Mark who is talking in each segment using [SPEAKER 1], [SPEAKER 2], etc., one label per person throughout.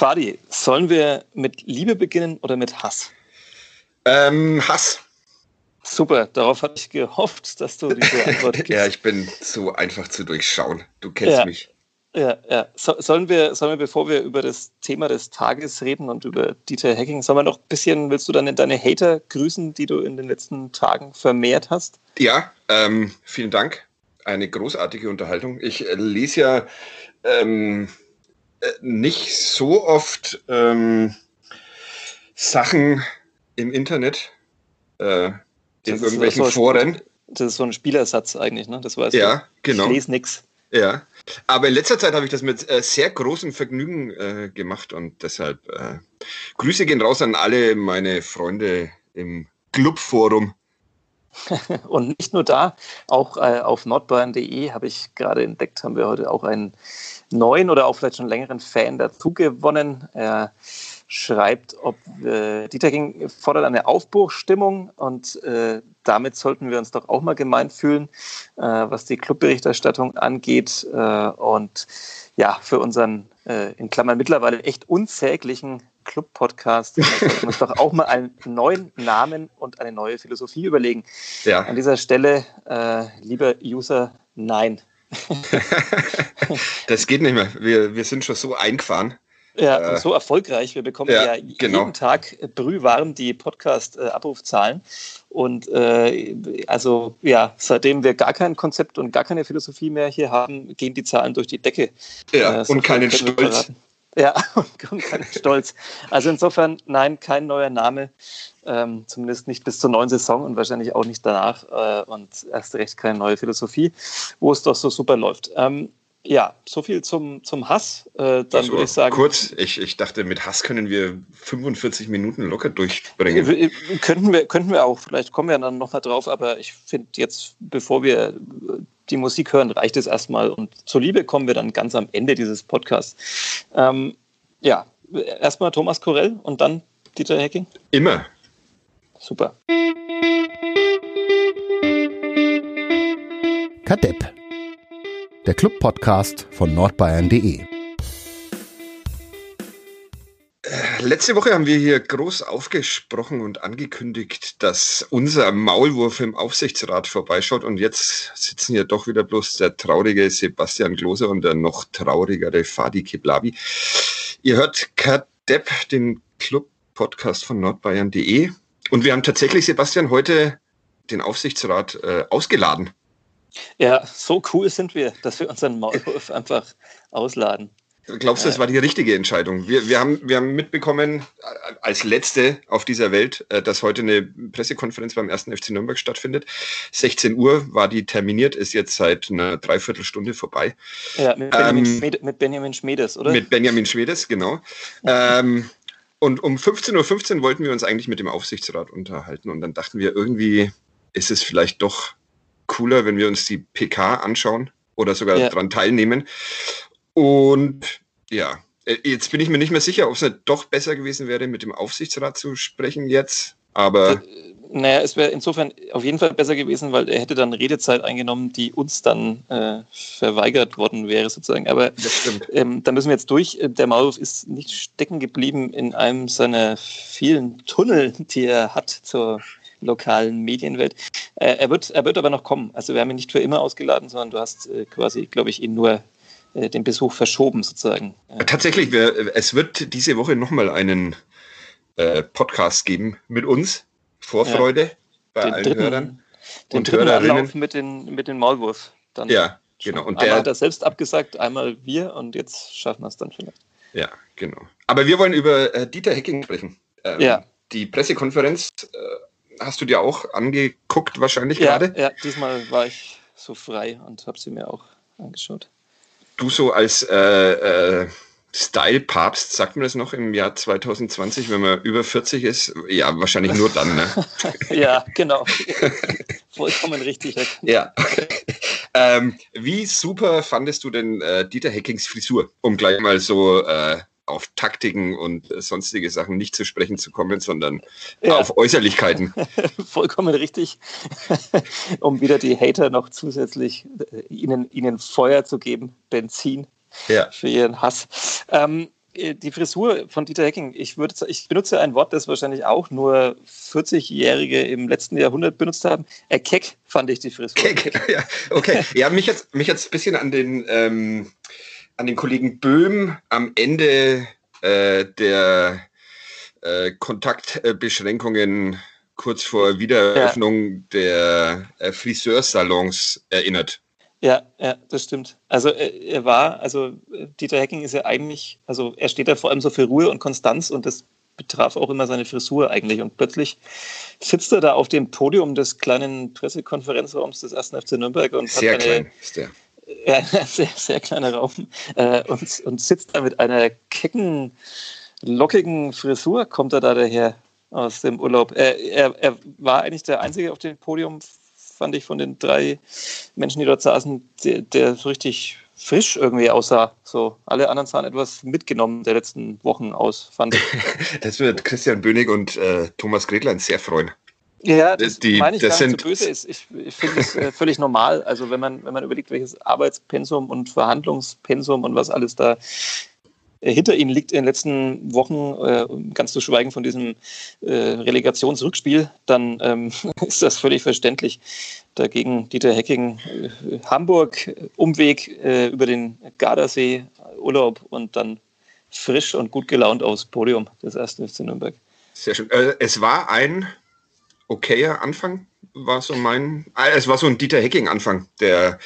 [SPEAKER 1] Fadi, sollen wir mit Liebe beginnen oder mit Hass?
[SPEAKER 2] Ähm, Hass.
[SPEAKER 1] Super, darauf hatte ich gehofft, dass du diese Antwort gibst.
[SPEAKER 2] ja, ich bin so einfach zu durchschauen. Du kennst
[SPEAKER 1] ja.
[SPEAKER 2] mich.
[SPEAKER 1] Ja, ja. So, sollen, wir, sollen wir, bevor wir über das Thema des Tages reden und über Dieter Hacking, sollen wir noch ein bisschen, willst du dann deine Hater grüßen, die du in den letzten Tagen vermehrt hast?
[SPEAKER 2] Ja, ähm, vielen Dank. Eine großartige Unterhaltung. Ich äh, lese ja ähm, äh, nicht so oft ähm, Sachen im Internet, äh, in
[SPEAKER 1] Das
[SPEAKER 2] irgendwelchen
[SPEAKER 1] so-
[SPEAKER 2] Foren.
[SPEAKER 1] Das ist so ein Spielersatz eigentlich, ne? Das weißt
[SPEAKER 2] Ja,
[SPEAKER 1] du.
[SPEAKER 2] genau.
[SPEAKER 1] Ich lese nix.
[SPEAKER 2] Ja, aber in letzter Zeit habe ich das mit äh, sehr großem Vergnügen äh, gemacht und deshalb äh, Grüße gehen raus an alle meine Freunde im Clubforum.
[SPEAKER 1] Und nicht nur da, auch äh, auf nordbayern.de habe ich gerade entdeckt, haben wir heute auch einen neuen oder auch vielleicht schon längeren Fan dazu gewonnen. Er schreibt, ob äh, Dieter Ging fordert eine Aufbruchstimmung und äh, damit sollten wir uns doch auch mal gemeint fühlen, äh, was die Clubberichterstattung angeht. Äh, und ja, für unseren äh, in Klammern mittlerweile echt unsäglichen Club-Podcast äh, sollten wir uns doch auch mal einen neuen Namen und eine neue Philosophie überlegen. An
[SPEAKER 2] Ja,
[SPEAKER 1] dieser Stelle, äh, lieber User, nein.
[SPEAKER 2] das geht nicht mehr. Wir, wir sind schon so eingefahren.
[SPEAKER 1] Ja,
[SPEAKER 2] Äh,
[SPEAKER 1] so erfolgreich. Wir bekommen
[SPEAKER 2] ja,
[SPEAKER 1] ja,
[SPEAKER 2] genau.
[SPEAKER 1] jeden Tag brühwarm die Podcast-Abrufzahlen. Und äh, also ja, seitdem wir gar kein Konzept und gar keine Philosophie mehr hier haben, gehen die Zahlen durch die Decke.
[SPEAKER 2] Ja,
[SPEAKER 1] Äh, so
[SPEAKER 2] und keinen Stolz.
[SPEAKER 1] verraten. Ja, und, und keinen Stolz. Also insofern, nein, kein neuer Name. Ähm, zumindest nicht bis zur neuen Saison und wahrscheinlich auch nicht danach. Äh, und erst recht keine neue Philosophie, wo es doch so super läuft. Ähm, ja, so viel zum, zum Hass. Äh, dann
[SPEAKER 2] Das
[SPEAKER 1] würde ich sagen.
[SPEAKER 2] kurz, ich, ich dachte, mit Hass können wir 45 Minuten locker durchbringen.
[SPEAKER 1] Könnten wir, könnten wir auch, vielleicht kommen wir dann noch mal drauf, aber ich finde jetzt, bevor wir äh, die Musik hören, reicht es erstmal und zur Liebe kommen wir dann ganz am Ende dieses Podcasts. Ähm, ja, erstmal Thomas Korell und dann Dieter Hecking.
[SPEAKER 2] Immer.
[SPEAKER 1] Super.
[SPEAKER 3] Kadepp. Der Club-Podcast von nordbayern.de.
[SPEAKER 2] Letzte Woche haben wir hier groß aufgesprochen und angekündigt, dass unser Maulwurf im Aufsichtsrat vorbeischaut und jetzt sitzen hier doch wieder bloß der traurige Sebastian Klose und der noch traurigere Fadi Keblavi. Ihr hört Kadepp, den Club-Podcast von nordbayern.de und wir haben tatsächlich, Sebastian, heute den Aufsichtsrat äh, ausgeladen.
[SPEAKER 1] Ja, so cool sind wir, dass wir unseren Maulwurf einfach ausladen.
[SPEAKER 2] Glaubst du, das war die richtige Entscheidung? Wir, wir, haben, wir haben mitbekommen, äh, als Letzte auf dieser Welt, äh, dass heute eine Pressekonferenz beim 1. FC Nürnberg stattfindet. 16 Uhr war die terminiert, ist jetzt seit einer Dreiviertelstunde vorbei.
[SPEAKER 1] Ja, mit Benjamin,
[SPEAKER 2] Ähm,
[SPEAKER 1] Schmede, mit Benjamin Schmedes, oder?
[SPEAKER 2] Mit Benjamin Schwedes, genau. Ähm, und um 15.15 Uhr wollten wir uns eigentlich mit dem Aufsichtsrat unterhalten. Und dann dachten wir, irgendwie ist es vielleicht doch cooler, wenn wir uns die PK anschauen oder sogar
[SPEAKER 1] Ja.
[SPEAKER 2] dran teilnehmen. Und ja, äh, jetzt bin ich mir nicht mehr sicher, ob es nicht doch besser gewesen wäre, mit dem Aufsichtsrat zu sprechen jetzt. Aber
[SPEAKER 1] Naja, es wäre insofern auf jeden Fall besser gewesen, weil er hätte dann Redezeit eingenommen, die uns dann äh, verweigert worden wäre, sozusagen. Aber ähm, da müssen wir jetzt durch. Äh, Der Maulwurf ist nicht stecken geblieben in einem seiner vielen Tunnel, die er hat zur lokalen Medienwelt. Äh, er, wird, er wird aber noch kommen. Also wir haben ihn nicht für immer ausgeladen, sondern du hast äh, quasi, glaube ich, ihn nur äh, den Besuch verschoben, sozusagen. Äh,
[SPEAKER 2] Tatsächlich, wir, es wird diese Woche nochmal einen äh, Podcast geben mit uns. Vorfreude bei
[SPEAKER 1] den
[SPEAKER 2] allen
[SPEAKER 1] dritten,
[SPEAKER 2] Hörern.
[SPEAKER 1] den
[SPEAKER 2] und Hörerinnen.
[SPEAKER 1] Anlauf mit den, mit den Maulwurf. Dann
[SPEAKER 2] Ja, genau. Und der,
[SPEAKER 1] hat er selbst abgesagt, einmal wir und jetzt schaffen wir es dann vielleicht.
[SPEAKER 2] ja, genau. Aber wir wollen über äh, Dieter Hecking sprechen. Ähm,
[SPEAKER 1] Ja.
[SPEAKER 2] Die Pressekonferenz äh, hast du dir auch angeguckt, wahrscheinlich
[SPEAKER 1] Ja,
[SPEAKER 2] gerade.
[SPEAKER 1] ja, diesmal war ich so frei und habe sie mir auch angeschaut.
[SPEAKER 2] Du so als äh, äh, Style-Papst, sagt man das noch im Jahr 2020, wenn man über 40 ist? Ja, wahrscheinlich nur dann, ne?
[SPEAKER 1] Ja, genau. Vollkommen richtig.
[SPEAKER 2] Ja. ähm, wie super fandest du denn äh, Dieter Heckings Frisur, um gleich mal so äh, auf Taktiken und äh, sonstige Sachen nicht zu sprechen zu kommen, sondern
[SPEAKER 1] Ja.
[SPEAKER 2] auf Äußerlichkeiten?
[SPEAKER 1] Vollkommen richtig. um wieder die Hater noch zusätzlich äh, ihnen, ihnen Feuer zu geben, Benzin
[SPEAKER 2] Ja.
[SPEAKER 1] für ihren Hass. Ähm, äh, die Frisur von Dieter Hecking, ich, würde, ich benutze ein Wort, das wahrscheinlich auch nur 40-Jährige im letzten Jahrhundert benutzt haben. Äh, keck fand ich die Frisur. Keck,
[SPEAKER 2] ja, okay. Ja, mich jetzt, mich jetzt ein bisschen an den, ähm, an den Kollegen Böhm am Ende äh, der äh, Kontaktbeschränkungen kurz vor Wiedereröffnung ja. der äh, Friseursalons erinnert.
[SPEAKER 1] Ja, ja, das stimmt. Also äh, er war, also Dieter Hecking ist ja eigentlich, also er steht da vor allem so für Ruhe und Konstanz und das betraf auch immer seine Frisur eigentlich. Und plötzlich sitzt er da auf dem Podium des kleinen Pressekonferenzraums des 1. FC Nürnberg und
[SPEAKER 2] sehr hat eine, klein ist der.
[SPEAKER 1] Ja, sehr, sehr kleiner Raum äh, und, und sitzt da mit einer kecken, lockigen Frisur, kommt er da daher aus dem Urlaub. Er, er, er war eigentlich der Einzige auf dem Podium fand ich von den drei Menschen, die dort saßen, der, der so richtig frisch irgendwie aussah. So, alle anderen sahen etwas mitgenommen der letzten Wochen aus, fand ich.
[SPEAKER 2] das wird Christian Bönig und äh, Thomas Gretlein sehr freuen.
[SPEAKER 1] Ja, das die, meine ich das gar nicht so böse. Ist. Ich, ich finde es äh, völlig normal. Also wenn man, wenn man überlegt, welches Arbeitspensum und Verhandlungspensum und was alles da äh, hinter ihnen liegt in den letzten Wochen, äh, ganz zu schweigen von diesem äh, Relegationsrückspiel, dann ähm, ist das völlig verständlich. Dagegen Dieter Hecking, äh, Hamburg, Umweg äh, über den Gardasee, Urlaub und dann frisch und gut gelaunt aufs Podium des ersten FC Nürnberg.
[SPEAKER 2] Sehr schön. Äh, es war ein okayer Anfang, war so mein, es war so ein Dieter Hecking Anfang, der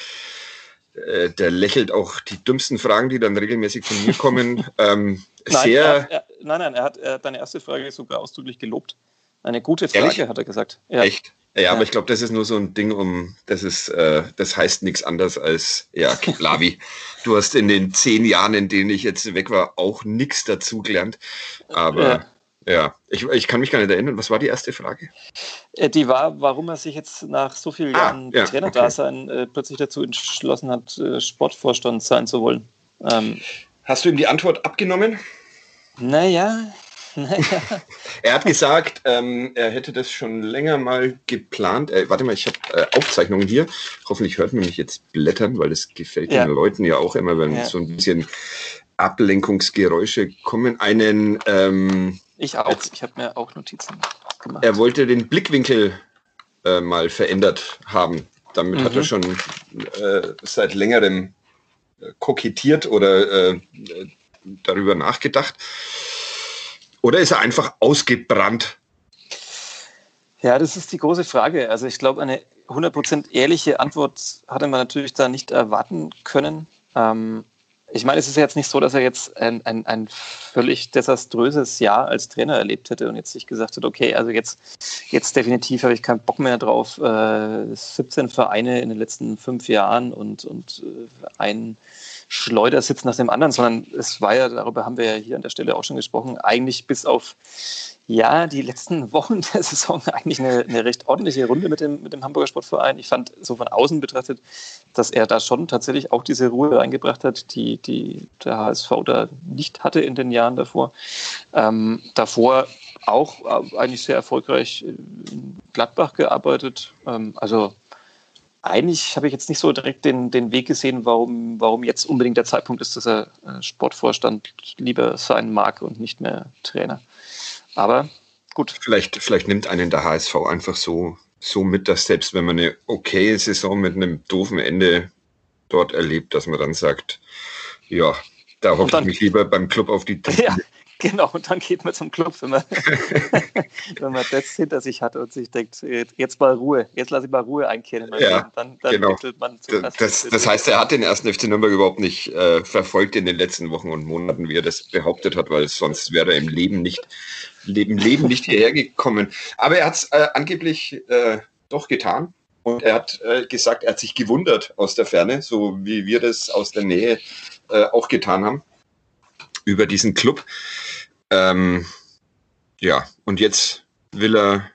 [SPEAKER 2] äh, der lächelt auch die dümmsten Fragen, die dann regelmäßig von mir kommen. ähm,
[SPEAKER 1] nein, er, er, nein, nein, er hat, er hat deine erste Frage sogar ausdrücklich gelobt. Eine gute Frage, Ehrlich? hat er gesagt.
[SPEAKER 2] Ja. Echt? Ja, ja, aber ich glaube, das ist nur so ein Ding, um das ist, äh, das heißt nichts anderes als ja, Lavi. du hast in den zehn Jahren, in denen ich jetzt weg war, auch nichts dazugelernt. Aber ja. Ja, ich, ich kann mich gar nicht erinnern. Was war die erste Frage?
[SPEAKER 1] Äh, die war, warum er sich jetzt nach so vielen ah, Jahren ja, Trainerdasein okay. äh, plötzlich dazu entschlossen hat, äh, Sportvorstand sein zu wollen. Ähm,
[SPEAKER 2] Hast du ihm die Antwort abgenommen?
[SPEAKER 1] Naja, naja.
[SPEAKER 2] er hat gesagt, ähm, er hätte das schon länger mal geplant. Äh, warte mal, ich habe äh, Aufzeichnungen hier. Hoffentlich hört man mich jetzt blättern, weil das gefällt ja. den Leuten ja auch immer, wenn ja. so ein bisschen Ablenkungsgeräusche kommen. Einen ähm,
[SPEAKER 1] ich auch. Ich habe mir auch Notizen gemacht.
[SPEAKER 2] Er wollte den Blickwinkel äh, mal verändert haben. Damit mhm. hat er mhm. schon äh, seit längerem äh, kokettiert oder äh, darüber nachgedacht. Oder ist er einfach ausgebrannt?
[SPEAKER 1] Ja, das ist die große Frage. Also ich glaube, eine 100% ehrliche Antwort hatte man natürlich da nicht erwarten können. Ähm, ich meine, es ist jetzt nicht so, dass er jetzt ein, ein, ein völlig desaströses Jahr als Trainer erlebt hätte und jetzt sich gesagt hat, okay, also jetzt, jetzt definitiv habe ich keinen Bock mehr drauf. Äh, 17 Vereine in den letzten fünf Jahren und, und äh, ein Schleudersitz nach dem anderen, sondern es war ja, darüber haben wir ja hier an der Stelle auch schon gesprochen, eigentlich bis auf ja, die letzten Wochen der Saison eigentlich eine, eine, recht ordentliche Runde mit dem, mit dem Hamburger Sportverein. Ich fand so von außen betrachtet, dass er da schon tatsächlich auch diese Ruhe eingebracht hat, die, die der HSV da nicht hatte in den Jahren davor. Ähm, davor auch äh, eigentlich sehr erfolgreich in Gladbach gearbeitet. Ähm, also eigentlich habe ich jetzt nicht so direkt den, den Weg gesehen, warum, warum jetzt unbedingt der Zeitpunkt ist, dass er äh, Sportvorstand lieber sein mag und nicht mehr Trainer. Aber gut.
[SPEAKER 2] Vielleicht, vielleicht nimmt einen der HSV einfach so, so mit, dass selbst wenn man eine okaye Saison mit einem doofen Ende dort erlebt, dass man dann sagt, ja, da hoffe ich mich lieber beim Club auf die
[SPEAKER 1] ja, Genau, und dann geht man zum Club, wenn man, wenn man das hinter sich hat und sich denkt, jetzt mal Ruhe, jetzt lasse ich mal Ruhe einkehren.
[SPEAKER 2] Ja, dann, dann genau. das, das, das heißt, er hat den ersten FC Nürnberg überhaupt nicht äh, verfolgt in den letzten Wochen und Monaten, wie er das behauptet hat, weil sonst wäre er im Leben nicht, im Leben nicht hierher gekommen. Aber er hat es äh, angeblich äh, doch getan. Und er hat äh, gesagt, er hat sich gewundert aus der Ferne, so wie wir das aus der Nähe äh, auch getan haben, über diesen Club. Ähm, ja, und jetzt will er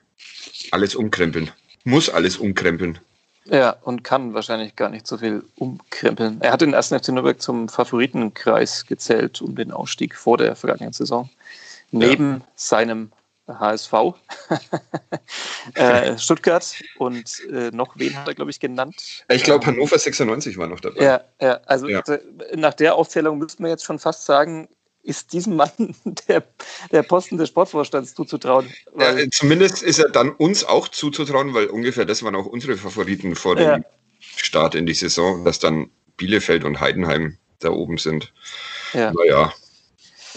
[SPEAKER 2] alles umkrempeln. Muss alles umkrempeln.
[SPEAKER 1] Ja, und kann wahrscheinlich gar nicht so viel umkrempeln. Er hat den ersten FC Nürnberg zum Favoritenkreis gezählt um den Ausstieg vor der vergangenen Saison. Neben ja. seinem HSV, äh, Stuttgart und äh, noch wen hat er, glaube ich, genannt?
[SPEAKER 2] Ich glaube, Hannover 96 war noch dabei.
[SPEAKER 1] Ja, ja also ja. nach der Aufzählung müsste man jetzt schon fast sagen, ist diesem Mann der, der Posten des Sportvorstands zuzutrauen.
[SPEAKER 2] Ja, zumindest ist er dann uns auch zuzutrauen, weil ungefähr das waren auch unsere Favoriten vor dem ja. Start in die Saison, dass dann Bielefeld und Heidenheim da oben sind. Ja. Naja,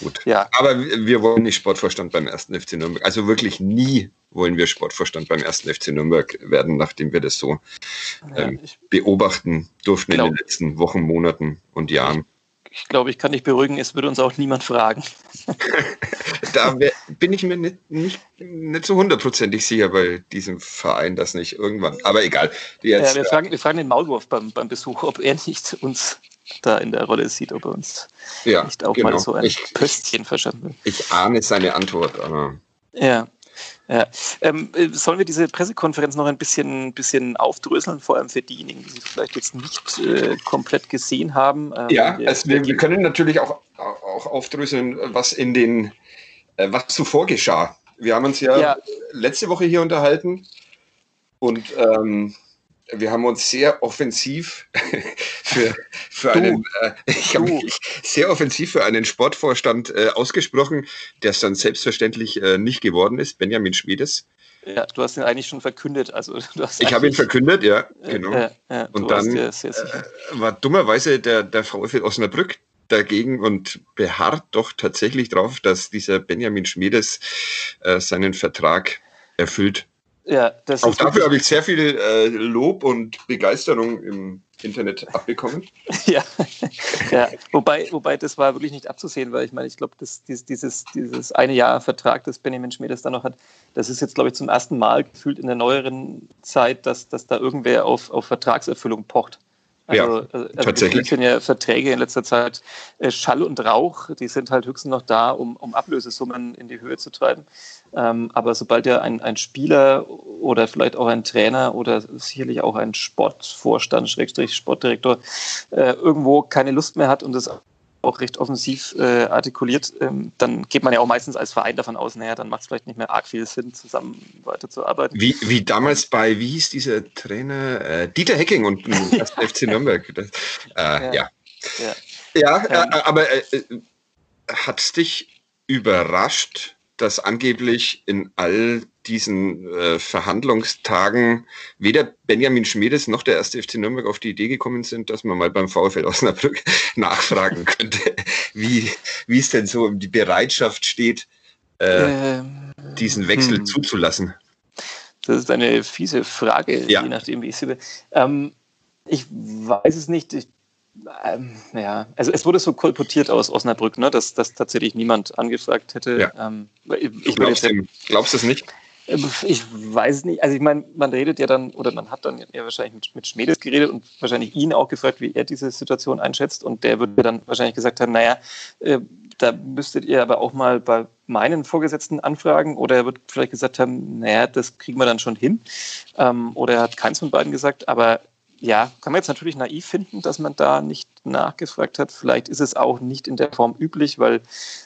[SPEAKER 2] gut. Ja. Aber wir wollen nicht Sportvorstand beim ersten FC Nürnberg. Also wirklich nie wollen wir Sportvorstand beim ersten FC Nürnberg werden, nachdem wir das so ähm, beobachten durften in den letzten Wochen, Monaten und Jahren
[SPEAKER 1] ich glaube, ich kann dich beruhigen, es würde uns auch niemand fragen.
[SPEAKER 2] da wär, bin ich mir nicht, nicht, nicht so hundertprozentig sicher bei diesem Verein, dass nicht irgendwann. Aber egal.
[SPEAKER 1] Jetzt, ja, wir, fragen, wir fragen den Maulwurf beim, beim Besuch, ob er nicht uns da in der Rolle sieht, ob er uns ja, nicht auch genau. mal so ein ich, Pöstchen verschaffen will.
[SPEAKER 2] Ich ahne seine Antwort, aber.
[SPEAKER 1] Ja. Ja. Ähm, äh, sollen wir diese Pressekonferenz noch ein bisschen, bisschen aufdröseln, vor allem für diejenigen, die sie vielleicht jetzt nicht äh, komplett gesehen haben?
[SPEAKER 2] Ähm, ja, also wir, wir, können natürlich auch, auch aufdröseln, was in den, äh, was zuvor geschah. Wir haben uns ja, ja, letzte Woche hier unterhalten und ähm, wir haben uns sehr offensiv für, für du, einen, äh, ich habe mich sehr offensiv für einen Sportvorstand äh, ausgesprochen, der es dann selbstverständlich äh, nicht geworden ist, Benjamin Schmiedes.
[SPEAKER 1] Ja, du hast ihn eigentlich schon verkündet. Also,
[SPEAKER 2] ich habe ihn verkündet, ja, genau. und dann äh, war dummerweise der, der VfL Osnabrück dagegen und beharrt doch tatsächlich darauf, dass dieser Benjamin Schmiedes äh, seinen Vertrag erfüllt. Ja, das Auch dafür habe ich sehr viel äh, Lob und Begeisterung im Internet abbekommen.
[SPEAKER 1] ja, ja. Wobei, wobei das war wirklich nicht abzusehen, weil ich meine, ich glaube, dieses, dieses, dieses eine Jahr Vertrag, das Benjamin Schmiedes da noch hat, das ist jetzt, glaube ich, zum ersten Mal gefühlt in der neueren Zeit, dass, dass da irgendwer auf, auf Vertragserfüllung pocht. Also, ja, äh, also tatsächlich. sind ja Verträge in letzter Zeit äh, Schall und Rauch, die sind halt höchstens noch da, um, um Ablösesummen in die Höhe zu treiben. Ähm, aber sobald ja ein, ein Spieler oder vielleicht auch ein Trainer oder sicherlich auch ein Sportvorstand, Schrägstrich Sportdirektor, äh, irgendwo keine Lust mehr hat und das auch recht offensiv äh, artikuliert, ähm, dann geht man ja auch meistens als Verein davon aus, naja, dann macht es vielleicht nicht mehr arg viel Sinn, zusammen weiterzuarbeiten.
[SPEAKER 2] Wie, wie damals bei, wie hieß dieser Trainer? Äh, Dieter Hecking und das FC Nürnberg. Das, äh, ja. Ja, ja. ja ähm, aber äh, äh, hat es dich überrascht, dass angeblich in all diesen äh, Verhandlungstagen weder Benjamin Schmiedes noch der erste FC Nürnberg auf die Idee gekommen sind, dass man mal beim VfL Osnabrück nachfragen könnte, wie, wie es denn so um die Bereitschaft steht, äh, ähm, diesen Wechsel hm. zuzulassen.
[SPEAKER 1] Das ist eine fiese Frage, ja. je nachdem, wie ich sie will. Ähm, ich weiß es nicht. Ich ähm, ja, also es wurde so kolportiert aus Osnabrück, ne, dass, dass tatsächlich niemand angefragt hätte. Ja. Ähm,
[SPEAKER 2] ich glaubst, du, glaubst du es nicht?
[SPEAKER 1] Ich weiß nicht. Also ich meine, man redet ja dann, oder man hat dann ja wahrscheinlich mit, Schmedes geredet und wahrscheinlich ihn auch gefragt, wie er diese Situation einschätzt. Und der würde dann wahrscheinlich gesagt haben, naja, äh, da müsstet ihr aber auch mal bei meinen Vorgesetzten anfragen. Oder er wird vielleicht gesagt haben, naja, das kriegen wir dann schon hin. Ähm, oder er hat keins von beiden gesagt. Aber ja, kann man jetzt natürlich naiv finden, dass man da nicht nachgefragt hat. Vielleicht ist es auch nicht in der Form üblich, weil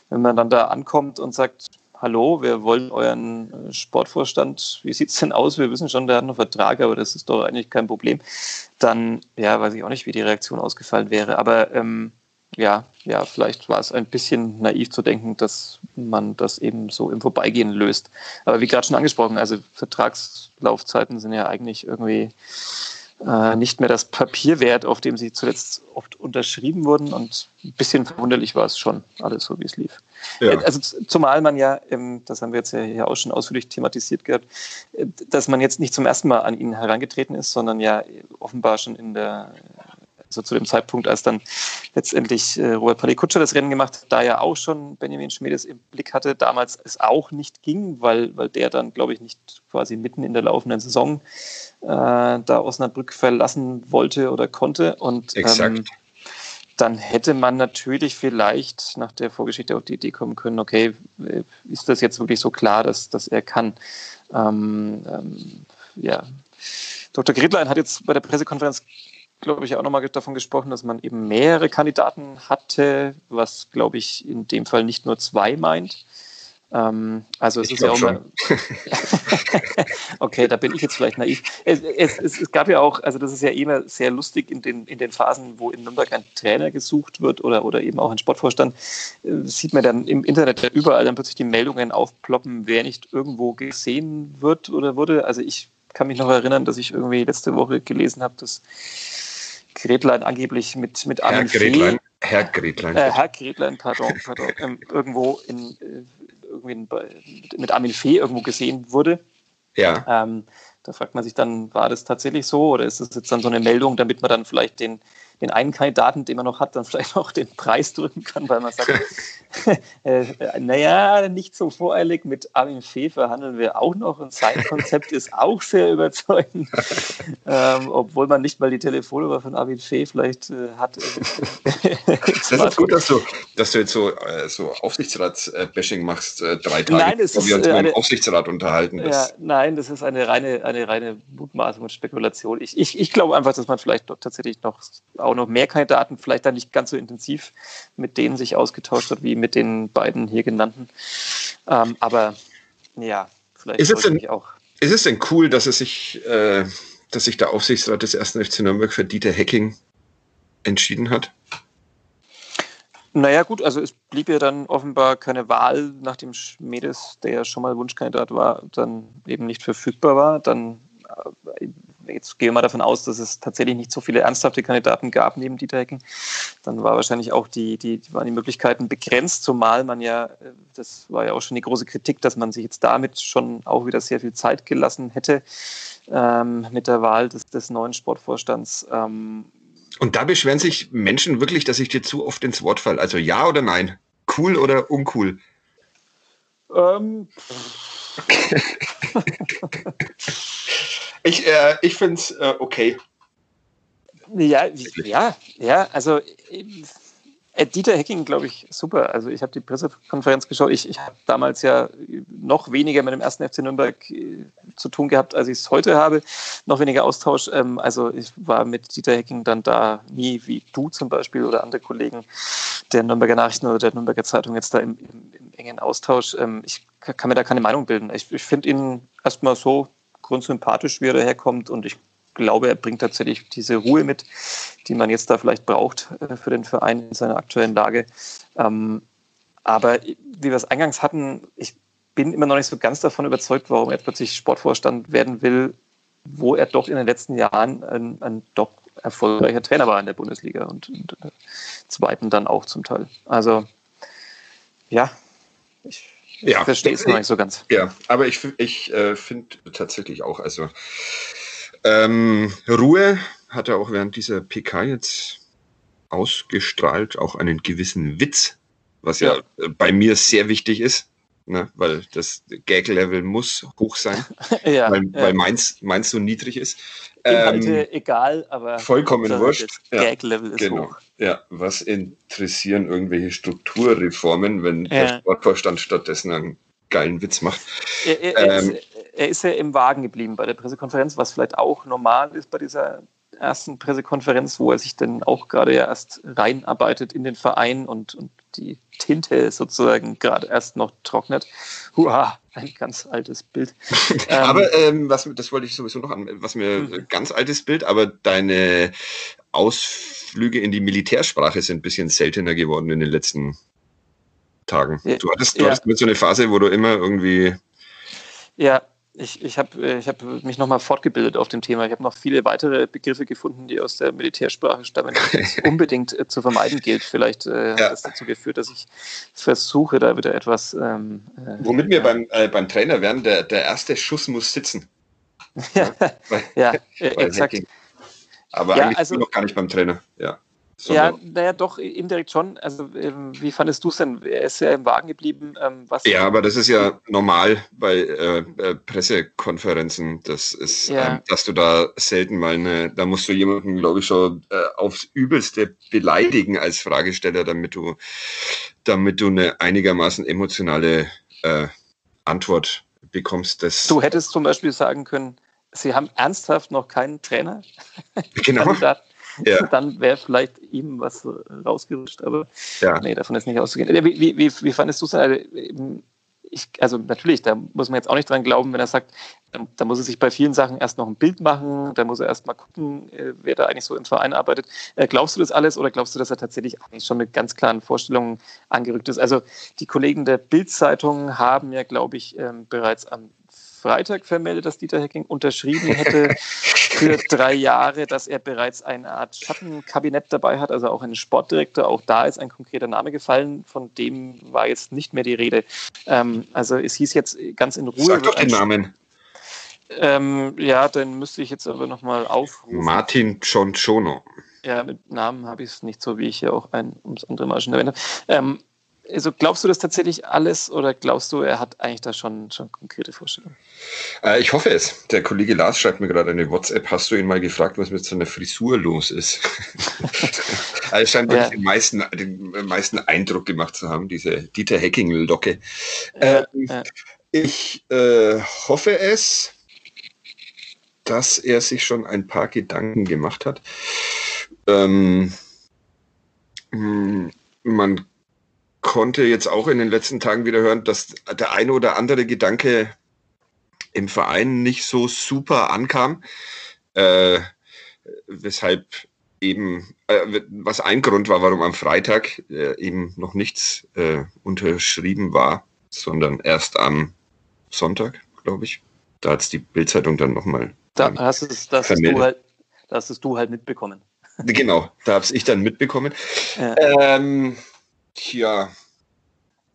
[SPEAKER 1] wenn man dann da ankommt und sagt, hallo, wir wollen euren äh, Sportvorstand, wie sieht es denn aus? Wir wissen schon, der hat einen Vertrag, aber das ist doch eigentlich kein Problem. Dann, ja, weiß ich auch nicht, wie die Reaktion ausgefallen wäre. Aber ähm, ja, ja, vielleicht war es ein bisschen naiv zu denken, dass man das eben so im Vorbeigehen löst. Aber wie gerade schon angesprochen, also Vertragslaufzeiten sind ja eigentlich irgendwie äh, nicht mehr das Papier wert, auf dem sie zuletzt oft unterschrieben wurden. Und ein bisschen verwunderlich war es schon, alles so, wie es lief. Ja. Äh, also zumal man ja, das haben wir jetzt ja hier auch schon ausführlich thematisiert gehabt, äh, dass man jetzt nicht zum ersten Mal an ihn herangetreten ist, sondern ja offenbar schon in der also zu dem Zeitpunkt, als dann letztendlich äh, Robert Palikutscher das Rennen gemacht hat, da ja auch schon Benjamin Schmedes im Blick hatte, damals es auch nicht ging, weil, weil der dann, glaube ich, nicht quasi mitten in der laufenden Saison äh, da Osnabrück verlassen wollte oder konnte. Und ähm, dann hätte man natürlich vielleicht nach der Vorgeschichte auf die Idee kommen können, okay, äh, ist das jetzt wirklich so klar, dass, dass er kann? Ähm, ähm, ja. Dr. Gridlein hat jetzt bei der Pressekonferenz glaube ich, auch nochmal davon gesprochen, dass man eben mehrere Kandidaten hatte, was, glaube ich, in dem Fall nicht nur zwei meint. Ähm, also es ich ist ja auch mal. okay, da bin ich jetzt vielleicht naiv. Es, es, es, gab ja auch, also das ist ja immer sehr lustig in den, in den Phasen, wo in Nürnberg ein Trainer gesucht wird oder, oder eben auch ein Sportvorstand, äh, sieht man dann im Internet ja überall dann plötzlich die Meldungen aufploppen, wer nicht irgendwo gesehen wird oder wurde. Also ich kann mich noch erinnern, dass ich irgendwie letzte Woche gelesen habe, dass Gretlein angeblich mit, mit
[SPEAKER 2] Herr Gretlein. Herr Gretlein.
[SPEAKER 1] Äh, Herr Gretlein, pardon, pardon ähm, irgendwo in, äh, irgendwie in, mit Armin Fee irgendwo gesehen wurde.
[SPEAKER 2] Ja.
[SPEAKER 1] Ähm, da fragt man sich dann, war das tatsächlich so oder ist das jetzt dann so eine Meldung, damit man dann vielleicht den, den einen Kandidaten, den man noch hat, dann vielleicht auch den Preis drücken kann, weil man sagt, äh, naja, nicht so voreilig, mit Armin Fee verhandeln wir auch noch und sein Konzept ist auch sehr überzeugend, ähm, obwohl man nicht mal die Telefonnummer von Armin Fee vielleicht äh, hat.
[SPEAKER 2] das ist gut, dass du, dass du jetzt so, äh, so Aufsichtsrats-Bashing machst, äh, drei Tage,
[SPEAKER 1] nein, es
[SPEAKER 2] wo wir uns
[SPEAKER 1] äh,
[SPEAKER 2] eine, im Aufsichtsrat unterhalten.
[SPEAKER 1] Ja, nein, das ist eine reine, eine reine Mutmaßung und Spekulation. Ich, ich, ich glaube einfach, dass man vielleicht doch tatsächlich noch auch noch mehr Kandidaten, vielleicht dann nicht ganz so intensiv mit denen sich ausgetauscht hat wie mit den beiden hier genannten. Ähm, aber ja, vielleicht
[SPEAKER 2] ist es, denn, auch. ist es denn cool, dass es sich, äh, dass sich der Aufsichtsrat des ersten FC Nürnberg für Dieter Hecking entschieden hat?
[SPEAKER 1] Naja, gut, also es blieb ja dann offenbar keine Wahl, nachdem Schmedes, der ja schon mal Wunschkandidat war, dann eben nicht verfügbar war. Dann äh, jetzt gehe ich mal davon aus, dass es tatsächlich nicht so viele ernsthafte Kandidaten gab neben Dieter Hecking. Dann war wahrscheinlich auch die, die, waren die Möglichkeiten begrenzt, zumal man ja, äh, das war ja auch schon die große Kritik, dass man sich jetzt damit schon auch wieder sehr viel Zeit gelassen hätte ähm, mit der Wahl des, des neuen Sportvorstands. Ähm,
[SPEAKER 2] und da beschweren sich Menschen wirklich, dass ich dir zu oft ins Wort falle. Also ja oder nein? Cool oder uncool? Ähm. Ich, äh, ich finde es äh, okay.
[SPEAKER 1] Ja, ja, ja, also äh, Dieter Hecking, glaube ich, super. Also ich habe die Pressekonferenz geschaut. Ich, ich habe damals ja noch weniger mit dem ersten FC Nürnberg äh, zu tun gehabt, als ich es heute habe. Noch weniger Austausch. Ähm, also ich war mit Dieter Hecking dann da nie, wie du zum Beispiel oder andere Kollegen der Nürnberger Nachrichten oder der Nürnberger Zeitung jetzt da im, im, im engen Austausch. Ähm, ich kann mir da keine Meinung bilden. Ich, ich finde ihn erstmal so grundsympathisch, wie er daherkommt. Und ich glaube, er bringt tatsächlich diese Ruhe mit, die man jetzt da vielleicht braucht äh, für den Verein in seiner aktuellen Lage. Ähm, aber wie wir es eingangs hatten, ich bin immer noch nicht so ganz davon überzeugt, warum er plötzlich Sportvorstand werden will, wo er doch in den letzten Jahren ein, ein doch erfolgreicher Trainer war in der Bundesliga und, und äh, zweiten dann auch zum Teil. Also ja, ich ich ja, verstehe es noch nicht so ganz.
[SPEAKER 2] Ja, aber ich, ich äh, finde tatsächlich auch, also ähm, Ruhe hat er auch während dieser PK jetzt ausgestrahlt, auch einen gewissen Witz, was ja, ja bei mir sehr wichtig ist. Ne, weil das Gag-Level muss hoch sein, ja, weil, ja. weil meins, meins so niedrig ist.
[SPEAKER 1] Inhalte ähm, egal, aber
[SPEAKER 2] vollkommen wurscht.
[SPEAKER 1] Gag-Level ist
[SPEAKER 2] genau.
[SPEAKER 1] hoch.
[SPEAKER 2] Ja, was interessieren irgendwelche Strukturreformen, wenn ja. der Sportvorstand stattdessen einen geilen Witz macht?
[SPEAKER 1] Er, er, er, ähm, ist, er, ist, ja im Wagen geblieben bei der Pressekonferenz, was vielleicht auch normal ist bei dieser ersten Pressekonferenz, wo er sich dann auch gerade ja erst reinarbeitet in den Verein und, und die Tinte sozusagen gerade erst noch trocknet. Hua, ein ganz altes Bild.
[SPEAKER 2] aber ähm, was, das wollte ich sowieso noch an, was mir mhm. ganz altes Bild, aber deine Ausflüge in die Militärsprache sind ein bisschen seltener geworden in den letzten Tagen. Du hattest, du ja. hattest mit so eine Phase, wo du immer irgendwie
[SPEAKER 1] ja, ich, ich habe äh, ich hab mich nochmal fortgebildet auf dem Thema. Ich habe noch viele weitere Begriffe gefunden, die aus der Militärsprache stammen, die es unbedingt äh, zu vermeiden gilt. Vielleicht äh, ja. hat das dazu geführt, dass ich versuche, da wieder etwas. Ähm,
[SPEAKER 2] äh, Womit wir beim, äh, beim Trainer werden, der, der erste Schuss muss sitzen.
[SPEAKER 1] ja, ja, ja exakt.
[SPEAKER 2] Aber ja, eigentlich also, noch gar nicht beim Trainer. Ja.
[SPEAKER 1] Ja, naja, doch, indirekt schon. Also, ähm, wie fandest du es denn? Er ist ja im Wagen geblieben. Ähm,
[SPEAKER 2] was ja, aber das ist ja normal bei äh, äh, Pressekonferenzen. Das ist, ja. ähm, dass du da selten mal eine, da musst du jemanden, glaube ich, schon äh, aufs Übelste beleidigen als Fragesteller, damit du, damit du eine einigermaßen emotionale äh, Antwort bekommst. Das
[SPEAKER 1] du hättest zum Beispiel sagen können, Sie haben ernsthaft noch keinen Trainer.
[SPEAKER 2] Genau.
[SPEAKER 1] Ja. dann wäre vielleicht ihm was rausgerutscht. Aber ja. nee, davon ist nicht auszugehen. Wie, wie, wie, wie fandest du es? Also, ich, also natürlich, da muss man jetzt auch nicht dran glauben, wenn er sagt, da muss er sich bei vielen Sachen erst noch ein Bild machen, da muss er erst mal gucken, äh, wer da eigentlich so im Verein arbeitet. Äh, glaubst du das alles oder glaubst du, dass er tatsächlich eigentlich schon mit ganz klaren Vorstellungen angerückt ist? Also die Kollegen der Bild-Zeitung haben ja, glaube ich, ähm, bereits am Freitag vermeldet, dass Dieter Hecking unterschrieben hätte für drei Jahre, dass er bereits eine Art Schattenkabinett dabei hat, also auch einen Sportdirektor. Auch da ist ein konkreter Name gefallen, von dem war jetzt nicht mehr die Rede. Ähm, also es hieß jetzt ganz in Ruhe.
[SPEAKER 2] Sag doch den Namen.
[SPEAKER 1] Ähm, ja, dann müsste ich jetzt aber nochmal aufrufen.
[SPEAKER 2] Martin Cionciono.
[SPEAKER 1] Ja, mit Namen habe ich es nicht so, wie ich hier auch ein ums andere Mal schon erwähnt habe. Ähm, also glaubst du das tatsächlich alles oder glaubst du, er hat eigentlich da schon, schon konkrete Vorstellungen?
[SPEAKER 2] Äh, ich hoffe es. Der Kollege Lars schreibt mir gerade eine WhatsApp. Hast du ihn mal gefragt, was mit seiner Frisur los ist? also es scheint wirklich ja. den, meisten, den meisten Eindruck gemacht zu haben, diese Dieter Hacking-Locke. Ja, ähm, ja. Ich äh, hoffe es, dass er sich schon ein paar Gedanken gemacht hat. Ähm, hm, man konnte jetzt auch in den letzten Tagen wieder hören, dass der eine oder andere Gedanke im Verein nicht so super ankam, äh, weshalb eben, äh, was ein Grund war, warum am Freitag äh, eben noch nichts äh, unterschrieben war, sondern erst am Sonntag, glaube ich. Da hat es die Bildzeitung dann nochmal.
[SPEAKER 1] Da hast es, das hast du halt, das hast du halt mitbekommen.
[SPEAKER 2] Genau, da habe ich dann mitbekommen. Ja. Ähm, Tja,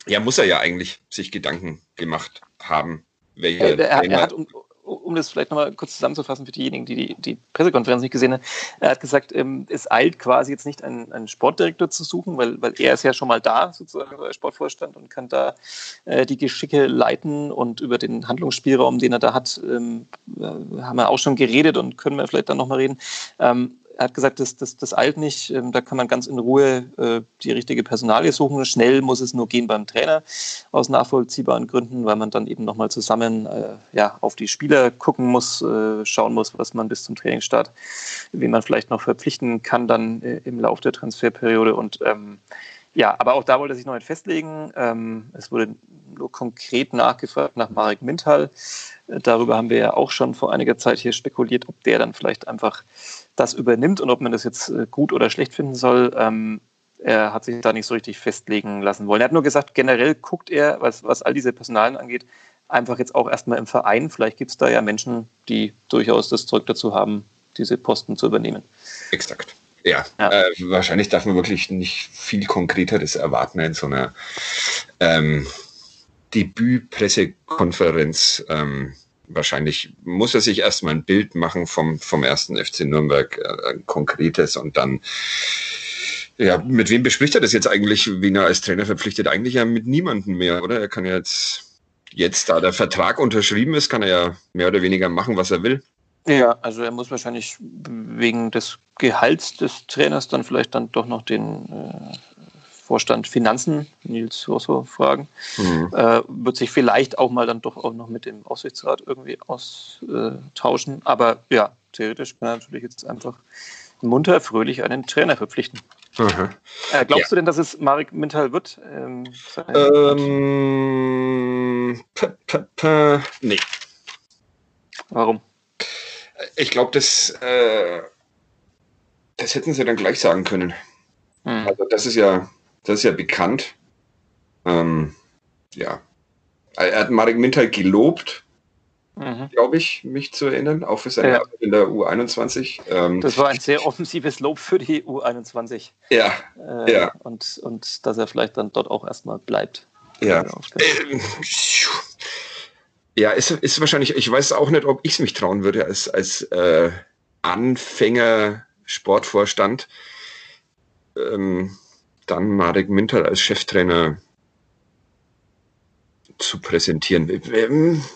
[SPEAKER 2] ja, muss er ja eigentlich sich Gedanken gemacht haben.
[SPEAKER 1] Welche er, er hat, um, um das vielleicht nochmal kurz zusammenzufassen für diejenigen, die, die die Pressekonferenz nicht gesehen haben, er hat gesagt, ähm, es eilt quasi jetzt nicht einen, einen, Sportdirektor zu suchen, weil, weil er ist ja schon mal da, sozusagen als Sportvorstand und kann da äh, die Geschicke leiten und über den Handlungsspielraum, den er da hat, ähm, äh, haben wir auch schon geredet und können wir vielleicht dann nochmal reden. Ähm, er hat gesagt, das, das, das eilt nicht, ähm, da kann man ganz in Ruhe äh, die richtige Personalie suchen. Schnell muss es nur gehen beim Trainer aus nachvollziehbaren Gründen, weil man dann eben nochmal zusammen äh, ja, auf die Spieler gucken muss, äh, schauen muss, was man bis zum Trainingsstart, wen man vielleicht noch verpflichten kann dann äh, im Laufe der Transferperiode. Und ähm, ja, aber auch da wollte sich noch nicht festlegen. Ähm, es wurde nur konkret nachgefragt nach Marek Mintal. Äh, darüber haben wir ja auch schon vor einiger Zeit hier spekuliert, ob der dann vielleicht einfach das übernimmt und ob man das jetzt äh, gut oder schlecht finden soll. Ähm, er hat sich da nicht so richtig festlegen lassen wollen. Er hat nur gesagt, generell guckt er, was, was all diese Personalien angeht, einfach jetzt auch erstmal im Verein. Vielleicht gibt es da ja Menschen, die durchaus das Zeug dazu haben, diese Posten zu übernehmen.
[SPEAKER 2] Exakt. Ja, ja. Äh, wahrscheinlich darf man wirklich nicht viel Konkreteres erwarten in so einer ähm, Debüt-Pressekonferenz. Ähm, wahrscheinlich muss er sich erstmal ein Bild machen vom, vom ersten FC Nürnberg, äh, ein konkretes und dann ja, mit wem bespricht er das jetzt eigentlich, wen er als Trainer verpflichtet? Eigentlich ja mit niemandem mehr, oder? Er kann ja jetzt, jetzt da der Vertrag unterschrieben ist, kann er ja mehr oder weniger machen, was er will.
[SPEAKER 1] Ja, also er muss wahrscheinlich wegen des Gehalts des Trainers dann vielleicht dann doch noch den äh, Vorstand Finanzen, Nils Rosso, fragen. Mhm. Äh, wird sich vielleicht auch mal dann doch auch noch mit dem Aufsichtsrat irgendwie austauschen. Aber ja, theoretisch kann er natürlich jetzt einfach munter, fröhlich einen Trainer verpflichten. Mhm. Äh, glaubst ja. du denn, dass es Marek Mintal wird? Ähm,
[SPEAKER 2] ähm, nee.
[SPEAKER 1] Warum?
[SPEAKER 2] Ich glaube, das, äh, das hätten sie dann gleich sagen können. Mhm. Also das ist ja das ist ja bekannt. Ähm, ja. Er hat Marek Mintal gelobt, mhm. glaube ich, mich zu erinnern, auch für seine ja. Arbeit in der U21.
[SPEAKER 1] Ähm, das war ein sehr offensives Lob für die U21.
[SPEAKER 2] Ja.
[SPEAKER 1] Äh, ja. Und, und dass er vielleicht dann dort auch erstmal bleibt.
[SPEAKER 2] Ja. Äh, ja, ist, ist wahrscheinlich, ich weiß auch nicht, ob ich es mich trauen würde als, als äh, Anfänger Sportvorstand. Ähm, dann Marek Minter als Cheftrainer zu präsentieren.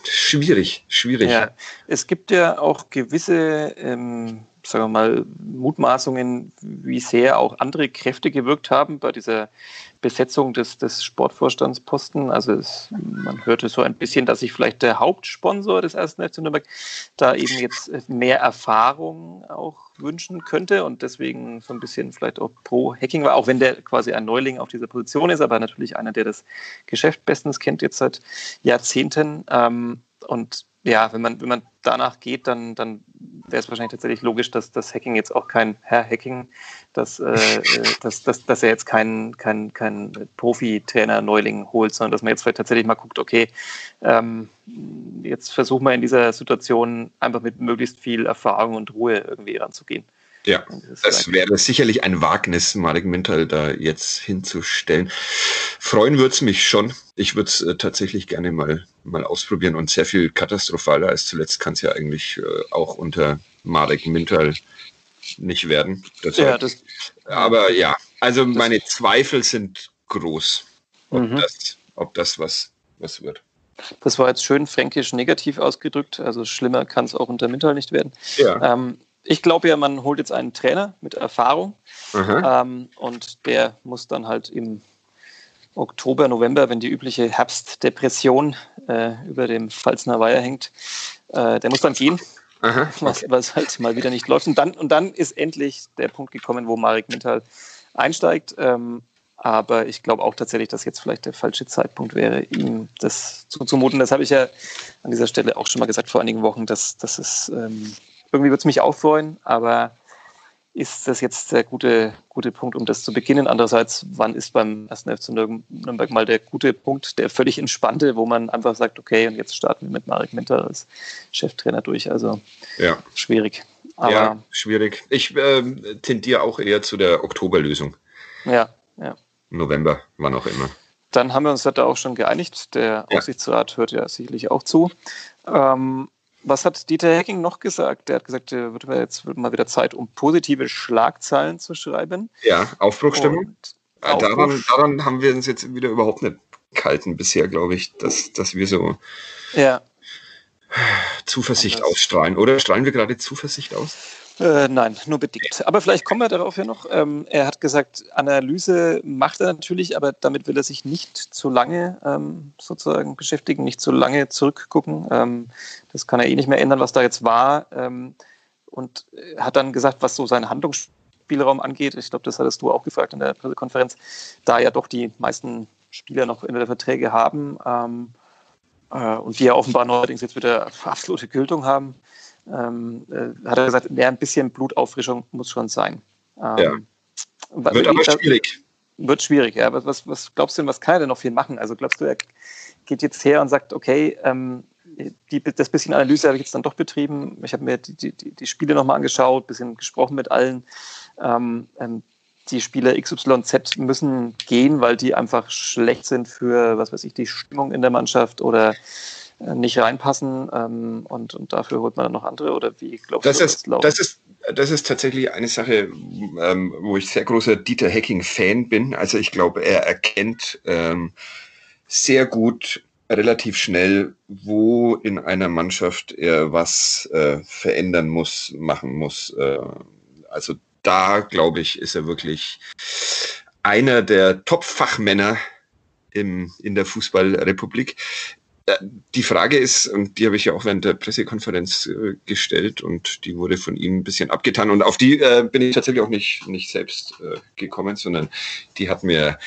[SPEAKER 2] Schwierig, schwierig.
[SPEAKER 1] Ja, es gibt ja auch gewisse, ähm, sagen wir mal, Mutmaßungen, wie sehr auch andere Kräfte gewirkt haben bei dieser Besetzung des, des Sportvorstandsposten. Also es, man hörte so ein bisschen, dass sich vielleicht der Hauptsponsor des ersten FC Nürnberg da eben jetzt mehr Erfahrung auch wünschen könnte und deswegen so ein bisschen vielleicht auch pro Hacking war, auch wenn der quasi ein Neuling auf dieser Position ist, aber natürlich einer, der das Geschäft bestens kennt jetzt seit Jahrzehnten. Ähm, und ja, wenn man, wenn man danach geht, dann, dann wäre es wahrscheinlich tatsächlich logisch, dass das Hacking jetzt auch kein Herr Hacking, dass, äh, äh dass, dass, dass er jetzt keinen kein, kein Profi-Trainer Neuling holt, sondern dass man jetzt vielleicht tatsächlich mal guckt, okay, ähm, jetzt versuchen wir in dieser Situation einfach mit möglichst viel Erfahrung und Ruhe irgendwie ranzugehen.
[SPEAKER 2] Ja, das wäre sicherlich ein Wagnis, Malik Mintal da jetzt hinzustellen. Freuen würde es mich schon. Ich würde es äh, tatsächlich gerne mal, mal ausprobieren und sehr viel katastrophaler als zuletzt kann es ja eigentlich äh, auch unter Marek Mintal nicht werden. Deshalb, ja, das, aber ja, also meine Zweifel sind groß, ob, mhm. das, ob das was, was wird.
[SPEAKER 1] Das war jetzt schön fränkisch negativ ausgedrückt. Also schlimmer kann es auch unter Mintal nicht werden. Ja. Ähm, ich glaube ja, man holt jetzt einen Trainer mit Erfahrung ähm, und der muss dann halt im Oktober, November, wenn die übliche Herbstdepression äh, über dem Pfalzner Weiher hängt, äh, der muss dann gehen, okay. was, was, halt mal wieder nicht läuft. Und dann, und dann ist endlich der Punkt gekommen, wo Marek Mintal einsteigt. Ähm, aber ich glaube auch tatsächlich, dass jetzt vielleicht der falsche Zeitpunkt wäre, ihm das zuzumuten. Das habe ich ja an dieser Stelle auch schon mal gesagt vor einigen Wochen, dass, dass es ähm, irgendwie würde es mich auch freuen, aber ist das jetzt der gute, gute Punkt, um das zu beginnen? Andererseits, wann ist beim 1. FC Nürnberg mal der gute Punkt, der völlig entspannte, wo man einfach sagt, okay, und jetzt starten wir mit Marek Minter als Cheftrainer durch? Also ja. schwierig.
[SPEAKER 2] Aber ja, schwierig. Ich äh, tendiere auch eher zu der Oktoberlösung.
[SPEAKER 1] Ja, ja.
[SPEAKER 2] November, wann auch immer.
[SPEAKER 1] Dann haben wir uns da auch schon geeinigt. Der ja. Aussichtsrat hört ja sicherlich auch zu. Ähm, was hat Dieter Hecking noch gesagt? Der hat gesagt, wird jetzt wird mal wieder Zeit, um positive Schlagzeilen zu schreiben.
[SPEAKER 2] Ja, Aufbruchstimmung. Aufbruch. daran, daran, haben wir uns jetzt wieder überhaupt nicht gehalten bisher, glaube ich, dass, dass wir so ja. Zuversicht ausstrahlen. Oder strahlen wir gerade Zuversicht aus?
[SPEAKER 1] Äh, nein, nur bedingt. Aber vielleicht kommen wir darauf ja noch. Ähm, er hat gesagt, Analyse macht er natürlich, aber damit will er sich nicht zu lange ähm, sozusagen beschäftigen, nicht zu lange zurückgucken. Ähm, das kann er eh nicht mehr ändern, was da jetzt war. Ähm, und hat dann gesagt, was so seinen Handlungsspielraum angeht, ich glaube, das hattest du auch gefragt in der Pressekonferenz, da ja doch die meisten Spieler noch in der Verträge haben ähm, äh, und die ja offenbar neuerdings jetzt wieder absolute Gültung haben ähm, äh, hat er gesagt, ja, ein bisschen Blutauffrischung muss schon sein. Ähm,
[SPEAKER 2] ja. Wird aber schwierig.
[SPEAKER 1] Wird schwierig, ja. Was, was, was, glaubst du denn, was kann er denn noch viel machen? Also glaubst du, er geht jetzt her und sagt, okay, ähm, die, das bisschen Analyse habe ich jetzt dann doch betrieben. Ich habe mir die, die, die Spiele nochmal angeschaut, ein bisschen gesprochen mit allen. Ähm, ähm die Spieler XYZ müssen gehen, weil die einfach schlecht sind für, was weiß ich, die Stimmung in der Mannschaft oder nicht reinpassen ähm, und, und dafür holt man dann noch andere oder wie glaubst
[SPEAKER 2] das du, ist, das, das ist das ist tatsächlich eine Sache, ähm, wo ich sehr großer Dieter Hacking-Fan bin. Also ich glaube, er erkennt ähm, sehr gut, relativ schnell, wo in einer Mannschaft er was äh, verändern muss, machen muss. Äh, also da, glaube ich, ist er wirklich einer der Top-Fachmänner in der Fußballrepublik. Äh, die Frage ist, und die habe ich ja auch während der Pressekonferenz äh, gestellt und die wurde von ihm ein bisschen abgetan und auf die äh, bin ich tatsächlich auch nicht, nicht selbst äh, gekommen, sondern die hat mir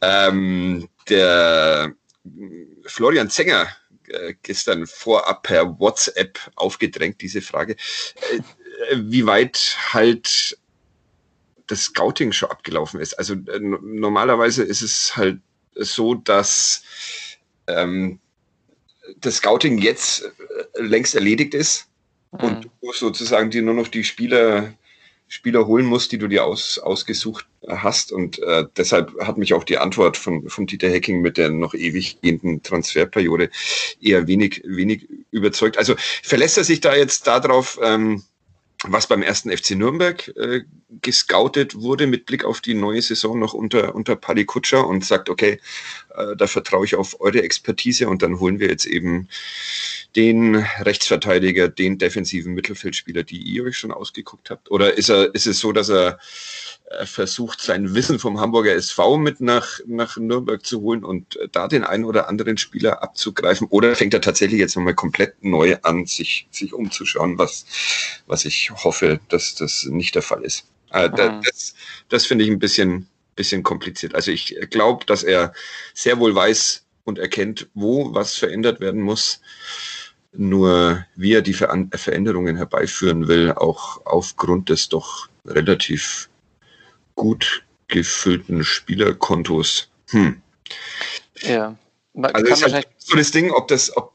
[SPEAKER 2] ähm, der Florian Zenger äh, gestern vorab per WhatsApp aufgedrängt, diese Frage, äh, wie weit halt das Scouting schon abgelaufen ist. Also normalerweise ist es halt so, dass ähm, das Scouting jetzt äh, längst erledigt ist mhm. und du sozusagen dir nur noch die Spieler, Spieler holen musst, die du dir aus, ausgesucht hast. Und äh, deshalb hat mich auch die Antwort von, von Dieter Hecking mit der noch ewig gehenden Transferperiode eher wenig, wenig überzeugt. Also verlässt er sich da jetzt darauf, ähm, was beim ersten FC Nürnberg äh, gescoutet wurde mit Blick auf die neue Saison noch unter, unter Paddy Kutscher und sagt, okay, äh, da vertraue ich auf eure Expertise und dann holen wir jetzt eben den Rechtsverteidiger, den defensiven Mittelfeldspieler, die ihr euch schon ausgeguckt habt? Oder ist er, ist es so, dass er versucht, sein Wissen vom Hamburger SV mit nach, nach Nürnberg zu holen und da den einen oder anderen Spieler abzugreifen? Oder fängt er tatsächlich jetzt nochmal komplett neu an, sich, sich umzuschauen, was, was ich hoffe, dass das nicht der Fall ist? Äh, mhm. Das, das finde ich ein bisschen, bisschen kompliziert. Also ich glaube, dass er sehr wohl weiß und erkennt, wo was verändert werden muss. Nur wie er die Ver Veränderungen herbeiführen will, auch aufgrund des doch relativ gut gefüllten Spielerkontos. Hm.
[SPEAKER 1] Ja.
[SPEAKER 2] Man also ist halt so das Ding, ob das, ob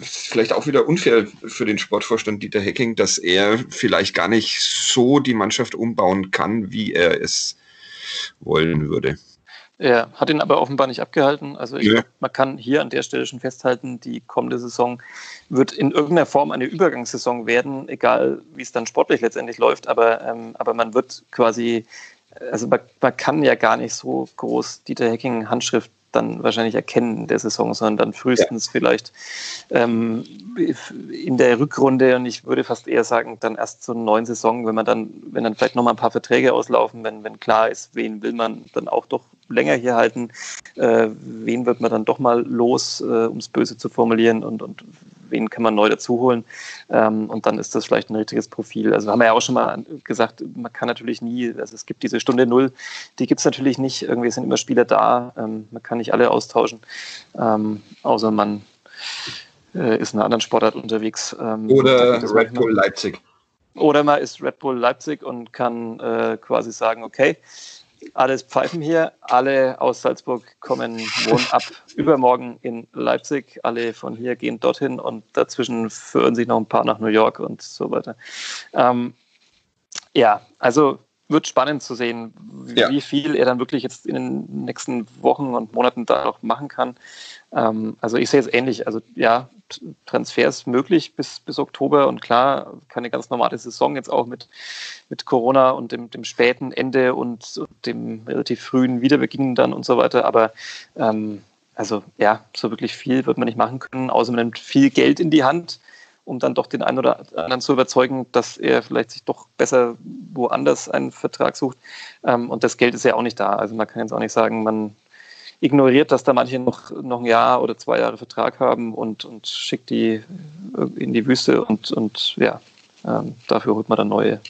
[SPEAKER 2] vielleicht auch wieder unfair für den Sportvorstand Dieter Hecking, dass er vielleicht gar nicht so die Mannschaft umbauen kann, wie er es wollen würde.
[SPEAKER 1] Er hat ihn aber offenbar nicht abgehalten. Also ich, ja. man kann hier an der Stelle schon festhalten, die kommende Saison wird in irgendeiner Form eine Übergangssaison werden, egal wie es dann sportlich letztendlich läuft. Aber, ähm, aber man wird quasi, also man, man, kann ja gar nicht so groß Dieter Hecking Handschrift dann wahrscheinlich erkennen in der Saison, sondern dann frühestens ja. vielleicht ähm, in der Rückrunde und ich würde fast eher sagen, dann erst zur neuen Saison, wenn man dann, wenn dann vielleicht nochmal ein paar Verträge auslaufen, wenn, wenn klar ist, wen will man dann auch doch länger hier halten, äh, wen wird man dann doch mal los, äh, um es böse zu formulieren und, und wen kann man neu dazu holen. Ähm, und dann ist das vielleicht ein richtiges Profil. Also haben wir ja auch schon mal gesagt, man kann natürlich nie, also es gibt diese Stunde Null, die gibt es natürlich nicht. Irgendwie sind immer Spieler da, ähm, man kann nicht alle austauschen, ähm, außer man äh, ist in einer anderen Sportart unterwegs.
[SPEAKER 2] Ähm, Oder Red Bull Leipzig.
[SPEAKER 1] Oder man ist Red Bull Leipzig und kann äh, quasi sagen, okay, alles Pfeifen hier. Alle aus Salzburg kommen, wohnen ab übermorgen in Leipzig. Alle von hier gehen dorthin und dazwischen führen sich noch ein paar nach New York und so weiter. Ähm, ja, also wird spannend zu sehen, wie, ja. viel er dann wirklich jetzt in den nächsten Wochen und Monaten da noch machen kann. Ähm, also ich sehe es ähnlich. Also ja, Transfers möglich bis, bis Oktober und klar, keine ganz normale Saison jetzt auch mit, mit Corona und dem, dem späten Ende und, und dem relativ frühen Wiederbeginn dann und so weiter. Aber ähm, also ja, so wirklich viel wird man nicht machen können, außer man nimmt viel Geld in die Hand um dann doch den einen oder anderen zu überzeugen, dass er vielleicht sich doch besser woanders einen Vertrag sucht. Ähm, und das Geld ist ja auch nicht da. Also man kann jetzt auch nicht sagen, man ignoriert, dass da manche noch, noch ein Jahr oder zwei Jahre Vertrag haben und, und schickt die in die Wüste und, und ja, ähm, dafür holt man dann neue,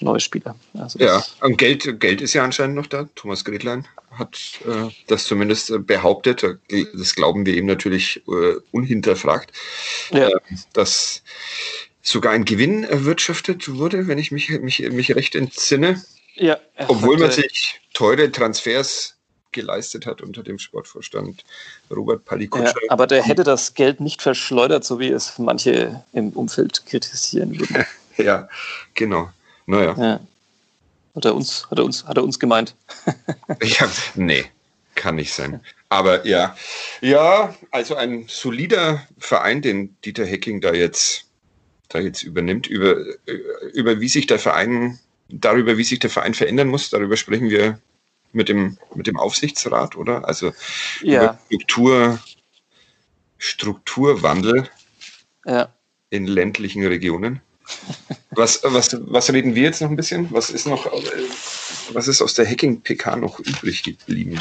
[SPEAKER 1] neue Spieler.
[SPEAKER 2] Also ja, und Geld, Geld ist ja anscheinend noch da. Thomas Gretlein hat äh, das zumindest äh, behauptet. Das glauben wir ihm natürlich äh, unhinterfragt, ja. äh, dass sogar ein Gewinn erwirtschaftet wurde, wenn ich mich, mich, mich recht entsinne. Ja, Obwohl man sich teure Transfers geleistet hat unter dem Sportvorstand Robert Palikutscher.
[SPEAKER 1] Ja, aber der hätte das Geld nicht verschleudert, so wie es manche im Umfeld kritisieren würden.
[SPEAKER 2] ja, genau. Naja. Ja.
[SPEAKER 1] Hat er uns, hat er uns, hat er uns gemeint?
[SPEAKER 2] ja, nee, kann nicht sein. Aber ja, ja, also ein solider Verein, den Dieter Hecking da jetzt, da jetzt übernimmt, über, über wie sich der Verein, darüber, wie sich der Verein verändern muss, darüber sprechen wir mit dem, mit dem Aufsichtsrat, oder? Also ja. Struktur, Strukturwandel ja. in ländlichen Regionen. Was, was, was reden wir jetzt noch ein bisschen? Was ist noch, was ist aus der Hacking-PK noch übrig geblieben?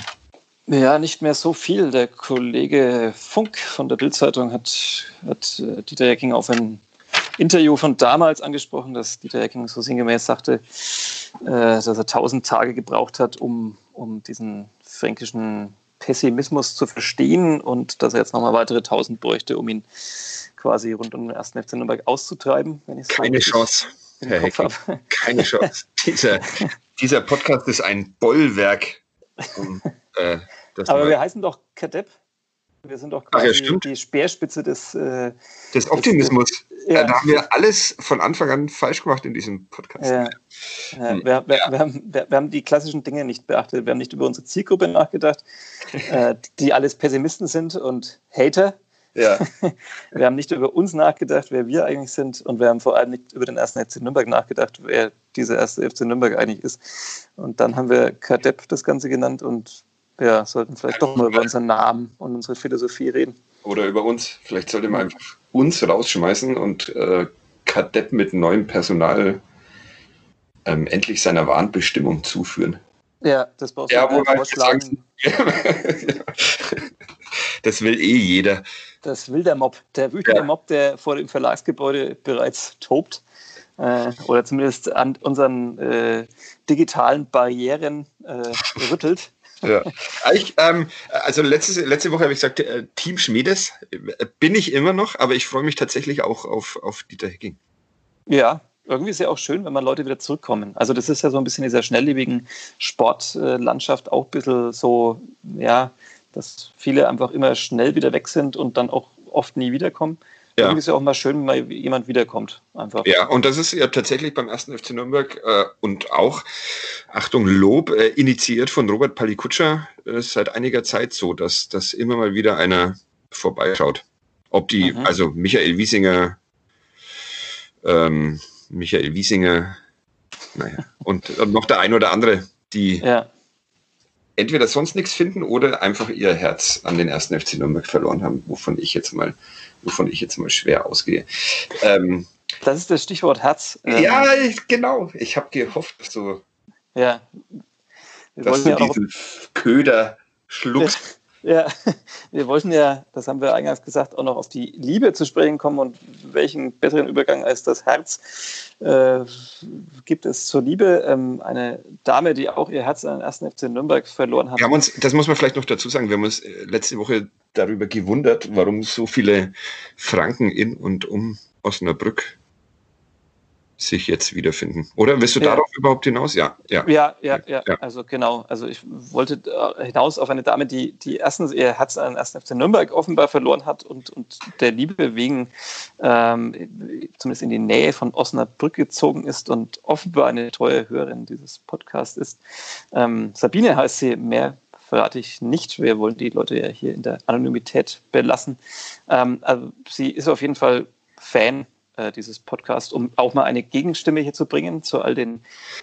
[SPEAKER 1] Ja, nicht mehr so viel. Der Kollege Funk von der Bildzeitung hat, hat äh, Dieter Hacking auf ein Interview von damals angesprochen, dass Dieter Hacking so sinngemäß sagte, äh, dass er tausend Tage gebraucht hat, um, um diesen fränkischen Pessimismus zu verstehen und dass er jetzt nochmal weitere tausend bräuchte, um ihn quasi rund um den ersten FC Nürnberg auszutreiben.
[SPEAKER 2] Wenn Keine so Chance. Herr Hecking, keine Chance. dieser, dieser Podcast ist ein Bollwerk.
[SPEAKER 1] Um, äh, Aber wir heißen doch Kadepp. Wir sind doch quasi
[SPEAKER 2] ja,
[SPEAKER 1] die Speerspitze des,
[SPEAKER 2] äh, des Optimismus. Des, ja. Da haben wir alles von Anfang an falsch gemacht in diesem Podcast. Ja.
[SPEAKER 1] Hm. Wir, wir, wir, haben, wir, haben, die klassischen Dinge nicht beachtet. Wir haben nicht über unsere Zielgruppe nachgedacht, äh, die alles Pessimisten sind und Hater. Ja. wir haben nicht über uns nachgedacht, wer wir eigentlich sind, und wir haben vor allem nicht über den ersten FC Nürnberg nachgedacht, wer dieser erste FC Nürnberg eigentlich ist. Und dann haben wir Kadepp das Ganze genannt und ja, sollten vielleicht doch mal über unseren Namen und unsere Philosophie reden.
[SPEAKER 2] oder über uns. Vielleicht sollte man einfach uns rausschmeißen und äh, Kadett mit neuem Personal ähm, endlich seiner wahren Bestimmung zuführen.
[SPEAKER 1] Ja, das brauchst
[SPEAKER 2] Ja,
[SPEAKER 1] du
[SPEAKER 2] wo halt
[SPEAKER 1] vorschlagen.
[SPEAKER 2] das will eh jeder.
[SPEAKER 1] Das will der Mob, der wütende
[SPEAKER 2] Ja.
[SPEAKER 1] Mob, der vor dem Verlagsgebäude bereits tobt. Äh, oder zumindest an unseren äh, digitalen Barrieren äh, rüttelt.
[SPEAKER 2] Ja. Ich, ähm, also letzte, letzte Woche habe ich gesagt, äh, Team Schmiedes äh, bin ich immer noch, aber ich freue mich tatsächlich auch auf, auf Dieter Hecking.
[SPEAKER 1] Ja, irgendwie ist ja auch schön, wenn man Leute wieder zurückkommen. Also das ist ja so ein bisschen in dieser schnelllebigen Sportlandschaft auch ein bisschen so, ja, dass viele einfach immer schnell wieder weg sind und dann auch oft nie wiederkommen.
[SPEAKER 2] Ja.
[SPEAKER 1] Irgendwie ist ja auch mal schön, wenn mal jemand wiederkommt. Einfach.
[SPEAKER 2] Ja, und das ist ja tatsächlich beim ersten FC Nürnberg äh, und auch, Achtung, Lob, äh, initiiert von Robert Palikutscher äh, seit einiger Zeit so, dass, dass immer mal wieder einer vorbeischaut. Ob die,
[SPEAKER 1] Mhm.
[SPEAKER 2] also Michael Wiesinger, ähm, Michael Wiesinger, naja, und, und noch der ein oder andere, die
[SPEAKER 1] Ja.
[SPEAKER 2] Entweder sonst nichts finden oder einfach ihr Herz an den ersten FC Nürnberg verloren haben, wovon ich jetzt mal, wovon ich jetzt mal schwer ausgehe. Ähm,
[SPEAKER 1] Das ist das Stichwort Herz. Ähm,
[SPEAKER 2] ja, ich, genau. Ich habe gehofft, dass du,
[SPEAKER 1] ja. Wir
[SPEAKER 2] dass
[SPEAKER 1] ja
[SPEAKER 2] du diesen Köder schluckst.
[SPEAKER 1] Ja, wir wollten ja, das haben wir eingangs gesagt, auch noch auf die Liebe zu sprechen kommen und welchen besseren Übergang als das Herz äh, gibt es zur Liebe. Ähm, eine Dame, die auch ihr Herz an den 1. FC Nürnberg verloren hat.
[SPEAKER 2] Wir haben uns, das muss man vielleicht noch dazu sagen, wir haben uns äh, letzte Woche darüber gewundert, warum so viele Franken in und um Osnabrück sich jetzt wiederfinden. Oder willst du
[SPEAKER 1] Ja.
[SPEAKER 2] darauf überhaupt hinaus? Ja, ja.
[SPEAKER 1] Ja, ja, ja,
[SPEAKER 2] Ja.
[SPEAKER 1] also genau. Also ich wollte äh, hinaus auf eine Dame, die, die erstens ihr Herz an den 1. FC Nürnberg offenbar verloren hat und, und der Liebe wegen ähm, zumindest in die Nähe von Osnabrück gezogen ist und offenbar eine treue Hörerin dieses Podcasts ist. Ähm, Sabine heißt sie, mehr verrate ich nicht. Wir wollen die Leute ja hier in der Anonymität belassen. Ähm, also sie ist auf jeden Fall Fan äh, dieses Podcasts, um auch mal eine Gegenstimme hier zu bringen zu all den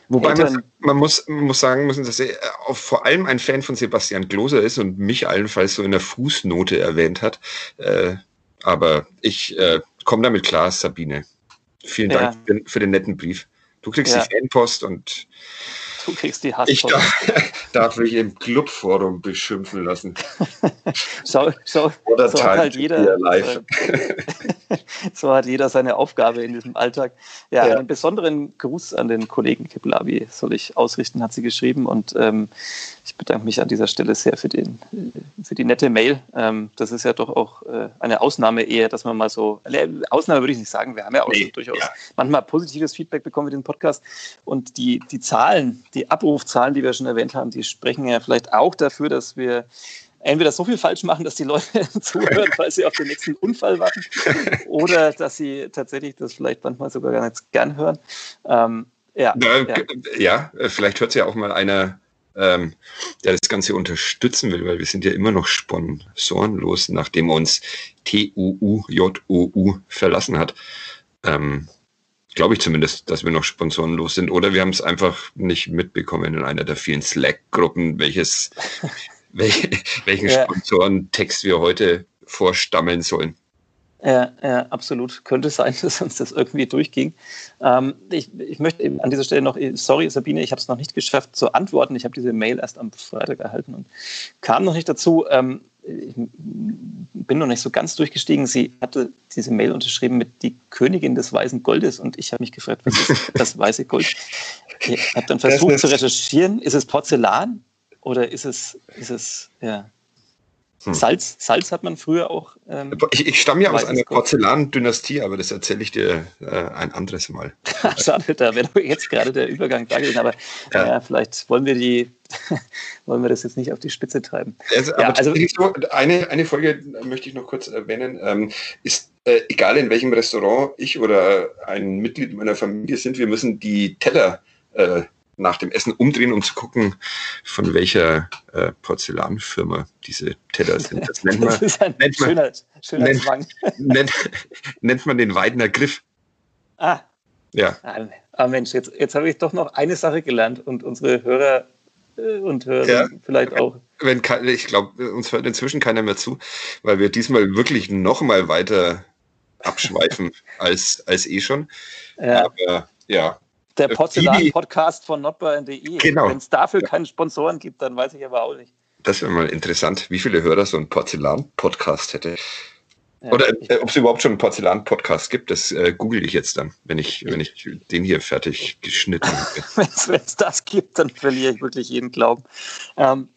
[SPEAKER 2] Wobei man,
[SPEAKER 1] Eltern-
[SPEAKER 2] man, muss, man muss sagen müssen, dass er auch vor allem ein Fan von Sebastian Gloser ist und mich allenfalls so in der Fußnote erwähnt hat. Äh, aber ich äh, komme damit klar, Sabine. Vielen Dank
[SPEAKER 1] Ja.
[SPEAKER 2] für, den, für den netten Brief. Du kriegst
[SPEAKER 1] Ja.
[SPEAKER 2] die Fanpost und
[SPEAKER 1] Du kriegst die
[SPEAKER 2] ich
[SPEAKER 1] Hasspost.
[SPEAKER 2] darf, darf mich im Clubforum beschimpfen lassen.
[SPEAKER 1] Schau, schau,
[SPEAKER 2] Oder
[SPEAKER 1] so halt jeder,
[SPEAKER 2] live.
[SPEAKER 1] so hat jeder seine Aufgabe in diesem Alltag. Ja,
[SPEAKER 2] Ja.
[SPEAKER 1] einen besonderen Gruß an den Kollegen Kiblavi soll ich ausrichten, hat sie geschrieben. Und ähm, ich bedanke mich an dieser Stelle sehr für, den, äh, für die nette Mail. Ähm, das ist ja doch auch äh, eine Ausnahme eher, dass man mal so, äh, Ausnahme würde ich nicht sagen, wir haben ja auch
[SPEAKER 2] Nee,
[SPEAKER 1] durchaus
[SPEAKER 2] ja.
[SPEAKER 1] manchmal positives Feedback bekommen mit dem Podcast. Und die, die Zahlen, die Abrufzahlen, die wir schon erwähnt haben, die sprechen ja vielleicht auch dafür, dass wir entweder so viel falsch machen, dass die Leute zuhören, weil sie auf den nächsten Unfall warten, oder dass sie tatsächlich das vielleicht manchmal sogar gar nicht gern hören. Ähm, ja,
[SPEAKER 2] Ja,
[SPEAKER 1] ja.
[SPEAKER 2] ja, äh, vielleicht hört ja auch mal einer, ähm, der das Ganze unterstützen will, weil wir sind ja immer noch sponsorenlos, nachdem uns TUUJOU verlassen hat. Ähm, Glaube ich zumindest, dass wir noch sponsorenlos sind. Oder wir haben es einfach nicht mitbekommen in einer der vielen Slack-Gruppen, welches, welche, welchen
[SPEAKER 1] Ja.
[SPEAKER 2] Sponsorentext wir heute vorstammeln sollen.
[SPEAKER 1] Ja, ja, absolut. Könnte sein, dass uns das irgendwie durchging. Ähm, ich, ich möchte eben an dieser Stelle noch, sorry Sabine, ich habe es noch nicht geschafft zu antworten. Ich habe diese Mail erst am Freitag erhalten und kam noch nicht dazu. Ähm, ich bin noch nicht so ganz durchgestiegen. Sie hatte diese Mail unterschrieben mit die Königin des weißen Goldes und ich habe mich gefragt, was ist das weiße Gold? Ich habe dann versucht zu recherchieren, ist es Porzellan oder ist es, ist es ja,
[SPEAKER 2] Hm.
[SPEAKER 1] Salz? Salz hat man früher auch. Ähm,
[SPEAKER 2] Ich, ich stamme ja aus einer. Porzellandynastie, aber das erzähle ich dir äh, ein anderes Mal.
[SPEAKER 1] Schade, da wäre doch jetzt gerade der Übergang da gewesen, aber
[SPEAKER 2] Ja.
[SPEAKER 1] ja. vielleicht wollen wir die, wollen wir das jetzt nicht auf die Spitze treiben.
[SPEAKER 2] Also,
[SPEAKER 1] Ja, also-
[SPEAKER 2] so, eine, eine Folge möchte ich noch kurz erwähnen. Ähm, ist äh, egal in welchem Restaurant ich oder ein Mitglied meiner Familie sind, wir müssen die Teller äh, nach dem Essen umdrehen, um zu gucken, von welcher äh, Porzellanfirma diese Teller sind. Das nennt
[SPEAKER 1] Das
[SPEAKER 2] man,
[SPEAKER 1] ist ein
[SPEAKER 2] nennt man-
[SPEAKER 1] schöner, schöner
[SPEAKER 2] nennt-
[SPEAKER 1] Zwang.
[SPEAKER 2] nennt, nennt man den Weidner Griff.
[SPEAKER 1] Ah,
[SPEAKER 2] Ja,
[SPEAKER 1] ah, ah, Mensch, jetzt, jetzt habe ich doch noch eine Sache gelernt und unsere Hörer äh, und Hörer
[SPEAKER 2] Ja.
[SPEAKER 1] vielleicht auch.
[SPEAKER 2] wenn ich glaube, uns hört inzwischen keiner mehr zu, weil wir diesmal wirklich noch mal weiter abschweifen als, als eh schon.
[SPEAKER 1] Ja. Aber ja. Der Porzellan-Podcast von notbayern.de. Genau. Wenn es dafür ja. keine Sponsoren gibt, dann weiß ich aber auch nicht.
[SPEAKER 2] Das wäre mal interessant, wie viele Hörer so ein Porzellan-Podcast hätte. Ja, Oder äh, ob es überhaupt schon einen Porzellan-Podcast gibt, das äh, google ich jetzt dann, wenn ich, wenn ich den hier fertig geschnitten habe.
[SPEAKER 1] wenn es das gibt, dann verliere ich wirklich jeden Glauben. Ähm,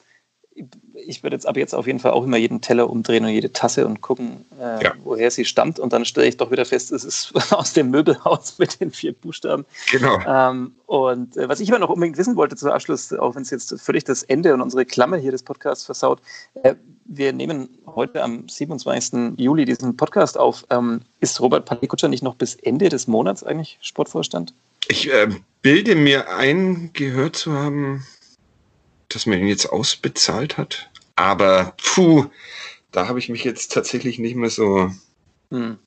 [SPEAKER 1] ich würde jetzt ab jetzt auf jeden Fall auch immer jeden Teller umdrehen und jede Tasse und gucken, äh, ja. woher sie stammt. Und dann stelle ich doch wieder fest, es ist aus dem Möbelhaus mit den vier Buchstaben.
[SPEAKER 2] Genau.
[SPEAKER 1] Ähm, und äh, was ich aber noch unbedingt wissen wollte zum Abschluss, auch wenn es jetzt völlig das Ende und unsere Klammer hier des Podcasts versaut, äh, wir nehmen heute am 27. Juli diesen Podcast auf. Ähm, ist Robert Palikutscher nicht noch bis Ende des Monats eigentlich Sportvorstand?
[SPEAKER 2] Ich äh, bilde mir ein, gehört zu haben, dass man ihn jetzt ausbezahlt hat. Aber puh, da habe ich mich jetzt tatsächlich nicht mehr so hm.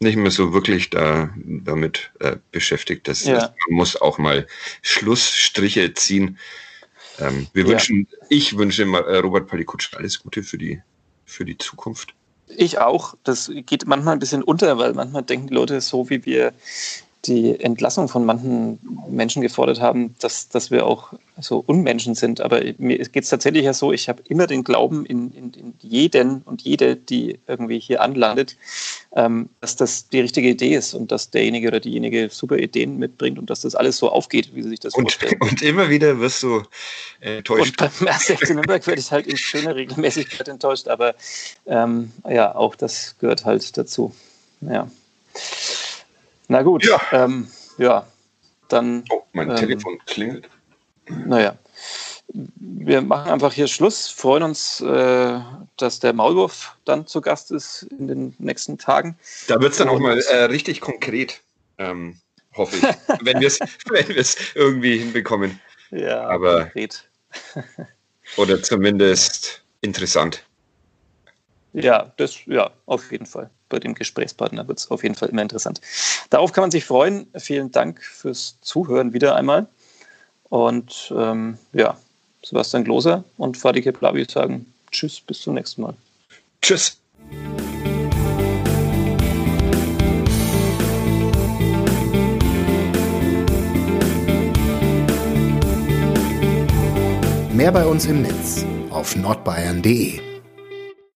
[SPEAKER 2] nicht mehr so wirklich da damit äh, beschäftigt. Das, ja. man muss auch mal Schlussstriche ziehen. Ähm, wir ja. wünschen, ich wünsche mal, äh, Robert Palikutsch alles Gute für die, für die Zukunft.
[SPEAKER 1] Ich auch. Das geht manchmal ein bisschen unter, weil manchmal denken die Leute so, wie wir die Entlassung von manchen Menschen gefordert haben, dass, dass wir auch so Unmenschen sind. Aber mir geht es tatsächlich ja so, ich habe immer den Glauben in, in, in, jeden und jede, die irgendwie hier anlandet, ähm, dass das die richtige Idee ist und dass derjenige oder diejenige super Ideen mitbringt und dass das alles so aufgeht, wie sie sich das
[SPEAKER 2] und, vorstellen. Und immer wieder wirst du enttäuscht.
[SPEAKER 1] Und beim 1. Nürnberg werde ich halt in schöner Regelmäßigkeit enttäuscht, aber ähm, ja, auch das gehört halt dazu. Ja. Na gut. Ja. Ähm, ja. Dann.
[SPEAKER 2] Oh, mein ähm, Telefon klingelt.
[SPEAKER 1] Naja. Wir machen einfach hier Schluss, freuen uns, äh, dass der Maulwurf dann zu Gast ist in den nächsten Tagen.
[SPEAKER 2] Da wird es dann auch mal äh, richtig konkret, ähm, hoffe ich, wenn wir es irgendwie hinbekommen.
[SPEAKER 1] Ja, aber konkret.
[SPEAKER 2] oder zumindest interessant.
[SPEAKER 1] Ja, das, ja, auf jeden Fall. Bei dem Gesprächspartner wird es auf jeden Fall immer interessant. Darauf kann man sich freuen. Vielen Dank fürs Zuhören wieder einmal. Und ähm, ja, Sebastian Gloser und Fadike Plavi sagen Tschüss, bis zum nächsten Mal.
[SPEAKER 2] Tschüss.
[SPEAKER 3] Mehr bei uns im Netz auf nordbayern.de